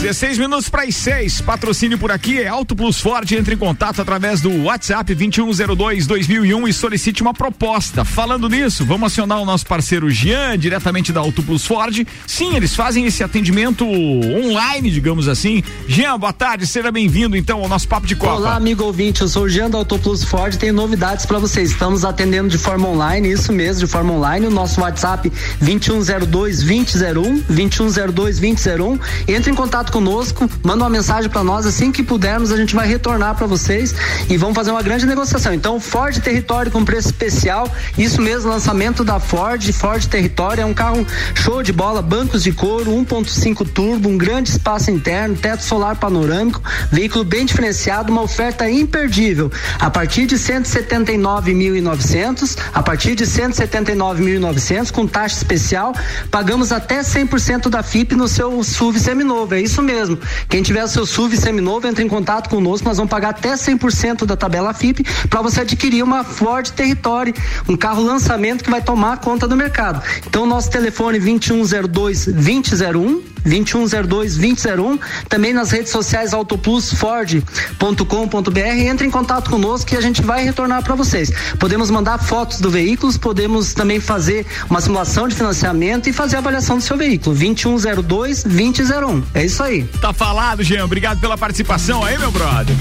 16 minutos para as 6. Patrocínio por aqui é Auto Plus Ford. Entre em contato através do WhatsApp 2102-2001 e solicite uma proposta. Falando nisso, vamos acionar o nosso parceiro Jean, diretamente da Auto Plus Ford. Sim, eles fazem esse atendimento online, digamos assim. Jean, boa tarde, seja bem-vindo então ao nosso Papo de Copa. Olá, amigo ouvinte, eu sou o Jean da Autoplus Ford, tenho novidades para vocês. Estamos atendendo de forma online, isso mesmo, de forma online. O nosso WhatsApp 2102 2001, 2102 2001. Entre em contato contato conosco, manda uma mensagem para nós assim que pudermos, a gente vai retornar para vocês e vamos fazer uma grande negociação. Então, Ford Território com preço especial, isso mesmo, lançamento da Ford, Ford Território é um carro show de bola, bancos de couro, 1.5 turbo, um grande espaço interno, teto solar panorâmico, veículo bem diferenciado, uma oferta imperdível. A partir de 179.900, a partir de 179.900 com taxa especial, pagamos até 100% da FIP no seu SUV seminovo. É isso mesmo. Quem tiver seu SUV seminovo, entre em contato conosco, nós vamos pagar até 100% da tabela FIP para você adquirir uma Ford Territory, um carro lançamento que vai tomar conta do mercado. Então, nosso telefone 2102 2001 2102 2001, também nas redes sociais autoplusford.com.br, entre em contato conosco que a gente vai retornar para vocês. Podemos mandar fotos do veículo, podemos também fazer uma simulação de financiamento e fazer a avaliação do seu veículo. 2102 2001. É isso aí. Tá falado, Jean. Obrigado pela participação aí, meu brother.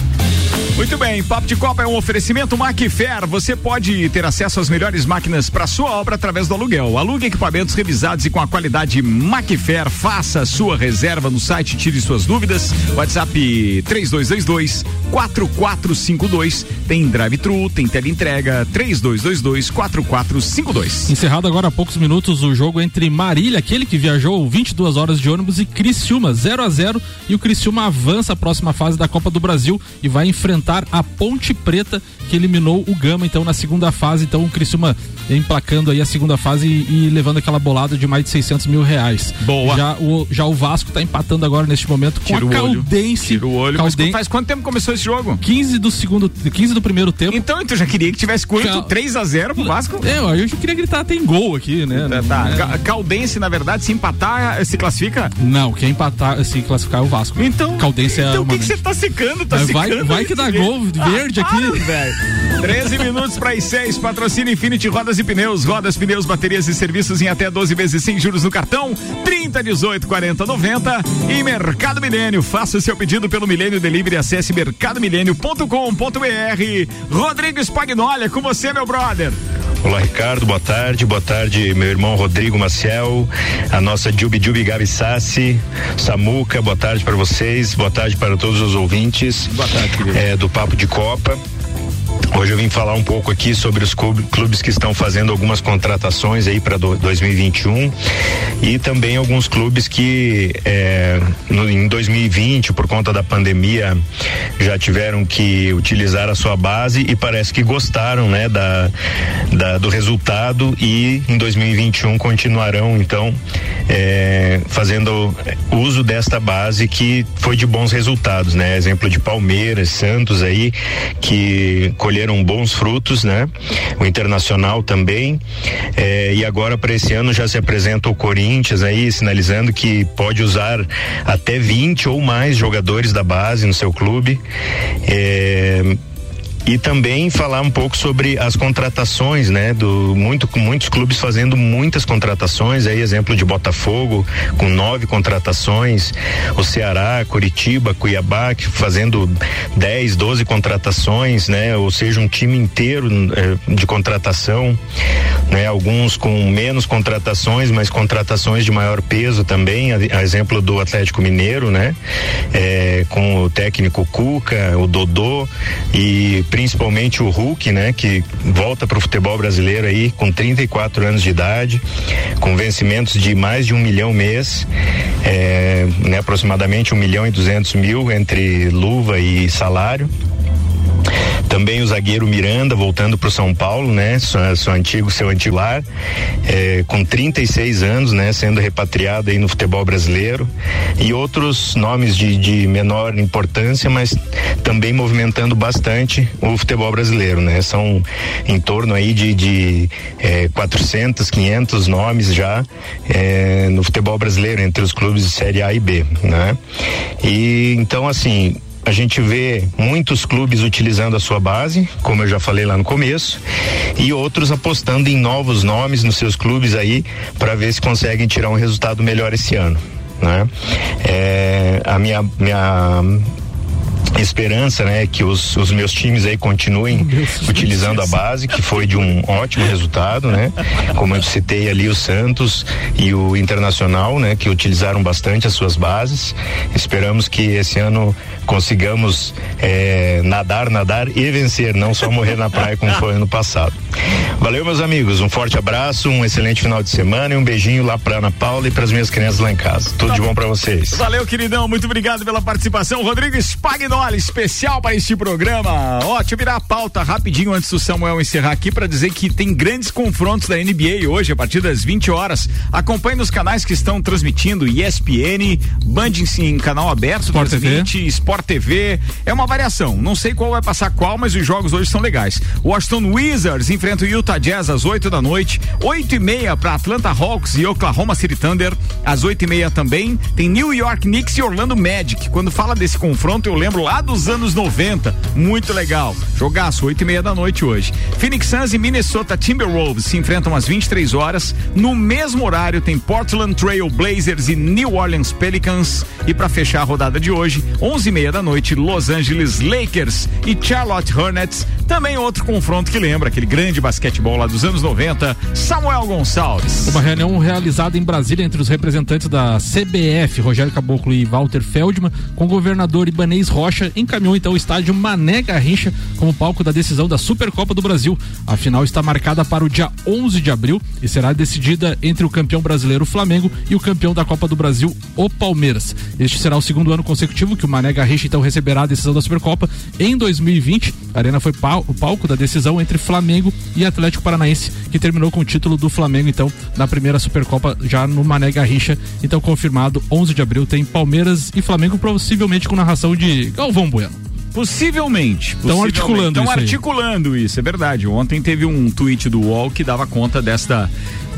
Muito bem, Papo de Copa é um oferecimento Macfair. Você pode ter acesso às melhores máquinas para sua obra através do aluguel. Alugue equipamentos revisados e com a qualidade Macfair. Faça sua reserva no site, tire suas dúvidas. WhatsApp 3222 4452. Tem drive-thru, tem teleentrega 3222 4452. Encerrado agora há poucos minutos o jogo entre Marília, aquele que viajou 22 horas de ônibus, e Criciúma, 0 a 0 E o Criciúma avança a próxima fase da Copa do Brasil e vai enfrentar a Ponte Preta, que eliminou o Gama, então, na segunda fase. Então, o Criciúma emplacando aí a segunda fase e, e levando aquela bolada de mais de 600 mil reais. Boa. Já o, já o Vasco tá empatando agora neste momento com Tira a o olho. Caldense. Tira o olho. Mas Calden- faz quanto tempo começou esse jogo? 15 do segundo, 15 do primeiro tempo. Então, tu já queria que tivesse quanto? Cal- 3 a 0 pro Vasco? É, eu já queria gritar, tem gol aqui, né? Tá, tá. É. Ca- Caldense, na verdade, se empatar, se classifica? Não, quem empatar, se classificar é o Vasco. Então, Caldense é então o que você tá secando? Tá vai- secando vai que dá gol verde aqui. velho. 13 minutos para as 6. Patrocínio Infinity Rodas e Pneus. Rodas, pneus, baterias e serviços em até 12 vezes sem juros no cartão. 30, 18, 40, 90. E Mercado Milênio. Faça seu pedido pelo Milênio Delivery. Acesse mercadomilênio.com.br. Rodrigo Spagnoli, é com você, meu brother. Olá, Ricardo, boa tarde. Boa tarde, meu irmão Rodrigo Maciel, a nossa Jubi Jubi Gabi Sassi, Samuca, boa tarde para vocês, boa tarde para todos os ouvintes boa tarde, é, do Papo de Copa. Hoje eu vim falar um pouco aqui sobre os clube- clubes que estão fazendo algumas contratações aí para 2021 e também alguns clubes que é, no- em 2020 por conta da pandemia já tiveram que utilizar a sua base e parece que gostaram, né, da, da- do resultado e em 2021 continuarão então é, fazendo uso desta base que foi de bons resultados, né? Exemplo de Palmeiras, Santos aí que colheram bons frutos, né? O Internacional também é, e agora para esse ano já se apresenta o Corinthians aí sinalizando que pode usar até 20 ou mais jogadores da base no seu clube. É, e também falar um pouco sobre as contratações, né? Do muito muitos clubes fazendo muitas contratações, aí exemplo de Botafogo com nove contratações, o Ceará, Curitiba, Cuiabá que fazendo 10, 12 contratações, né? Ou seja, um time inteiro eh, de contratação, né? Alguns com menos contratações, mas contratações de maior peso também, a, a exemplo do Atlético Mineiro, né? Eh, com o técnico Cuca, o Dodô e principalmente o Hulk, né, que volta para o futebol brasileiro aí com 34 anos de idade, com vencimentos de mais de um milhão mês, é, né, aproximadamente um milhão e duzentos mil entre luva e salário. Também o zagueiro Miranda voltando para o São Paulo, né? Seu, seu antigo, seu antigo lar, é, com 36 anos, né? Sendo repatriado aí no futebol brasileiro e outros nomes de, de menor importância, mas também movimentando bastante o futebol brasileiro, né? São em torno aí de, de é, 400, 500 nomes já é, no futebol brasileiro entre os clubes de série A e B, né? E então assim a gente vê muitos clubes utilizando a sua base, como eu já falei lá no começo, e outros apostando em novos nomes nos seus clubes aí para ver se conseguem tirar um resultado melhor esse ano. Né? É, a minha, minha esperança, né, que os, os meus times aí continuem utilizando a base, que foi de um ótimo resultado, né? Como eu citei ali o Santos e o Internacional, né, que utilizaram bastante as suas bases. Esperamos que esse ano consigamos eh, nadar, nadar e vencer, não só morrer na praia como foi ano passado. Valeu, meus amigos. Um forte abraço, um excelente final de semana e um beijinho lá pra Ana Paula e pras minhas crianças lá em casa. Tudo de bom pra vocês. Valeu, queridão. Muito obrigado pela participação. Rodrigo Spagnoli, especial para este programa. Ó, deixa eu virar a pauta rapidinho antes do Samuel encerrar aqui para dizer que tem grandes confrontos da NBA hoje, a partir das 20 horas. Acompanhe nos canais que estão transmitindo ESPN, Band em canal aberto, Sport transmite, Sport TV. É uma variação. Não sei qual vai passar qual, mas os jogos hoje são legais. Washington Wizards enfrenta o Utah Jazz às 8 da noite. 8 e meia para Atlanta Hawks e Oklahoma City Thunder. Às 8 e meia também tem New York Knicks e Orlando Magic. Quando fala desse confronto, eu lembro lá dos anos 90. Muito legal. Jogaço, 8 e meia da noite hoje. Phoenix Suns e Minnesota Timberwolves se enfrentam às 23 horas. No mesmo horário tem Portland Trail Blazers e New Orleans Pelicans. E para fechar a rodada de hoje, 11 e meia da noite, Los Angeles Lakers e Charlotte Hornets. Também outro confronto que lembra aquele grande basquetebol lá dos anos 90. Samuel Gonçalves. Uma reunião realizada em Brasília entre os representantes da CBF, Rogério Caboclo e Walter Feldman, com o governador Ibanês Rocha, encaminhou então o estádio Mané Garrincha como palco da decisão da Supercopa do Brasil. A final está marcada para o dia 11 de abril e será decidida entre o campeão brasileiro Flamengo e o campeão da Copa do Brasil, o Palmeiras. Este será o segundo ano consecutivo que o Mané Garrincha então receberá a decisão da Supercopa. Em 2020, a Arena foi pal o palco da decisão entre Flamengo e Atlético Paranaense, que terminou com o título do Flamengo então na primeira Supercopa já no Mané Garrincha. Então confirmado, 11 de abril tem Palmeiras e Flamengo possivelmente com narração de Galvão Bueno. Possivelmente. Estão articulando Estão isso aí. articulando isso, é verdade. Ontem teve um tweet do UOL que dava conta desta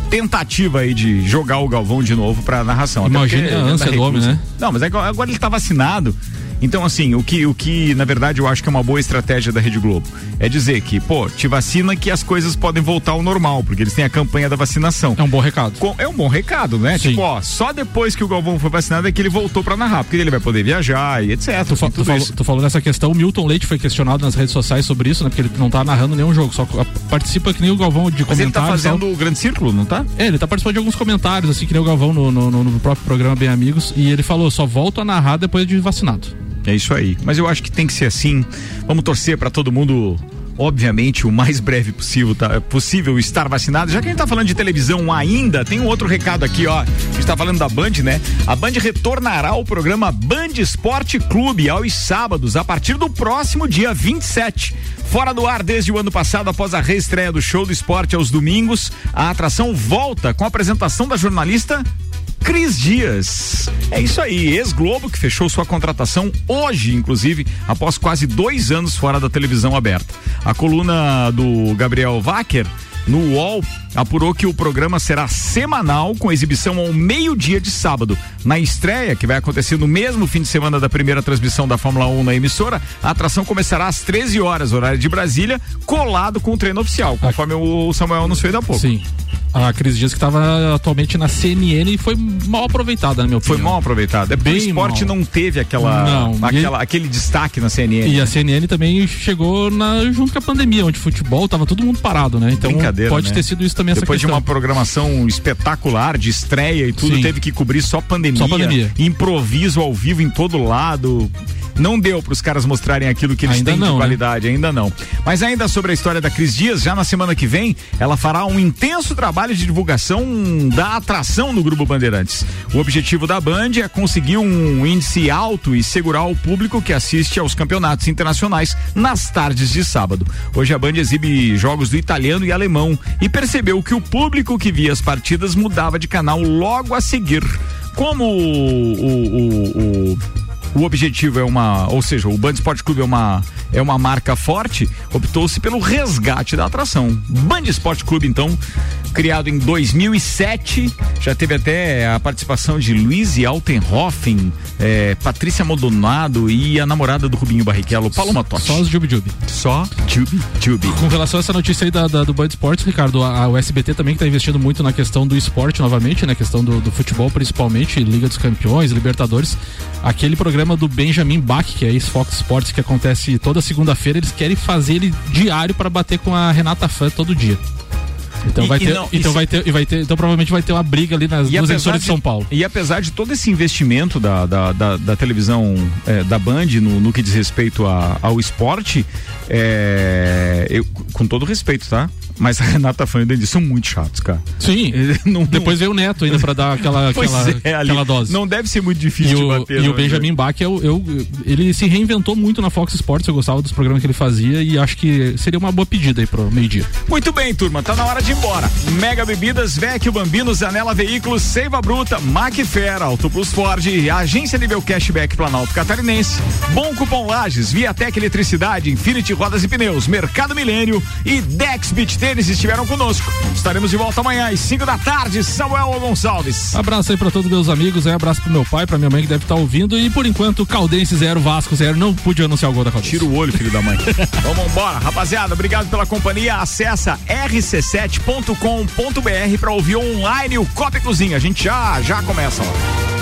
tentativa aí de jogar o Galvão de novo pra narração. Porque a ânsia do homem, né? Não, mas agora agora ele tá vacinado. Então, assim, o que, o que, na verdade, eu acho que é uma boa estratégia da Rede Globo é dizer que, pô, te vacina que as coisas podem voltar ao normal, porque eles têm a campanha da vacinação. É um bom recado. Com- é um bom recado, né? Sim. Tipo, ó, só depois que o Galvão foi vacinado é que ele voltou pra narrar, porque ele vai poder viajar e etc. Tu, fa Tudo tu, falou, tu falou nessa questão, o Milton Leite foi questionado nas redes sociais sobre isso, né? Porque ele não tá narrando nenhum jogo, só participa que nem o Galvão de Mas ele tá comentários. e tal. fazendo o grande círculo, não tá? É, ele tá participando de alguns comentários, assim, que nem o Galvão no, no, no- no próprio programa Bem Amigos, e ele falou, só volto a narrar depois de vacinado. É isso aí. Mas eu acho que tem que ser assim. Vamos torcer pra todo mundo. Obviamente, o mais breve possível, tá, possível estar vacinado. Já que a gente tá falando de televisão ainda, tem um outro recado aqui, ó. A gente tá falando da Band, né? A Band retornará ao programa Band Esporte Clube aos sábados, a partir do próximo dia 27. Fora do ar desde o ano passado, após a reestreia do show do esporte aos domingos, a atração volta com a apresentação da jornalista Cris Dias. É isso aí, ex-Globo que fechou sua contratação hoje, inclusive, após quase dois anos fora da televisão aberta. A coluna do Gabriel Wacker no UOL apurou que o programa será semanal com exibição ao meio-dia de sábado. Na estreia, que vai acontecer no mesmo fim de semana da primeira transmissão da Fórmula 1 na emissora, a atração começará às 13 horas, horário de Brasília, colado com o treino oficial, conforme o Samuel anunciou ainda há pouco. Sim. A Cris Dias que estava atualmente na CNN e foi mal aproveitada, na minha Foi opinião. mal aproveitado. É o esporte mal. não teve aquela, Não, e- aquela aquele destaque na CNN. E a CNN também chegou na, junto com a pandemia, onde futebol tava todo mundo parado, né? Então pode né? ter sido isso também Depois essa de questão. uma programação espetacular, de estreia e tudo, Sim. teve que cobrir só pandemia, Só pandemia. improviso ao vivo em todo lado. Não deu para os caras mostrarem aquilo que eles Ainda têm não, de né? qualidade, ainda não. Mas ainda sobre a história da Cris Dias, já na semana que vem, ela fará um intenso trabalho de divulgação da atração no Grupo Bandeirantes. O objetivo da Band é conseguir um índice alto e segurar o público que assiste aos campeonatos internacionais nas tardes de sábado. Hoje a Band exibe jogos do italiano e alemão e percebeu que o público que via as partidas mudava de canal logo a seguir. Como o- o- o- o o objetivo é uma, ou seja, o Band Esporte Clube é uma é uma marca forte, optou-se pelo resgate da atração. Band Esporte Clube então, criado em 2007, já teve até a participação de Luiz Altenhofen, eh, Patrícia Maldonado e a namorada do Rubinho Barrichello, Paloma Totti. Só os Jubi Jubi. Só Jubi Jubi. Com relação a essa notícia aí da, da- do Band Esportes, Ricardo, a, a- o SBT também que tá investindo muito na questão do esporte novamente, na questão do, do futebol principalmente, Liga dos Campeões, Libertadores. Aquele programa programa do Benjamin Bach, que é ex-Fox Sports, que acontece toda segunda-feira. Eles querem fazer ele diário para bater com a Renata Fã todo dia. Então E- vai e ter, não, então e vai ter, e vai ter, então provavelmente vai ter uma briga ali nas duas emissoras de São Paulo. E apesar de todo esse investimento da, da, da, da televisão eh, da Band no, no que diz respeito a- ao esporte, eh, eu, com todo respeito, tá? Mas a Renata Fã e o são muito chatos, cara. Sim. Depois veio o Neto ainda pra dar aquela, aquela, é, aquela dose. Não deve ser muito E difícil de o, bater. e não, o Benjamin Bach, eu, eu- ele se reinventou muito na Fox Sports, eu gostava dos programas que ele fazia e acho que seria uma boa pedida aí pro meio-dia. Muito bem, turma, tá na hora de ir embora. Mega Bebidas, Vecchio Bambino, Zanela Veículos, Seiva Bruta, Macfer, Auto Plus Ford, Agência Nível Cashback Planalto Catarinense, Bom Cupom Lages, Viatec Eletricidade, Infinity Rodas e Pneus, Mercado Milênio e Dex Beach Tênis estiveram conosco. Estaremos de volta amanhã às 5 da tarde, Samuel Gonçalves. Abraço aí pra todos meus amigos, aí abraço pro meu pai, pra minha mãe que deve estar ouvindo e por enquanto Caldense 0, Vasco 0, não pude anunciar o gol da Caldense. Tira o olho, filho da mãe. Vamos embora, rapaziada. Obrigado pela companhia. Acessa rc7.com.br para ouvir online o Copa e Cozinha. A gente já já começa lá.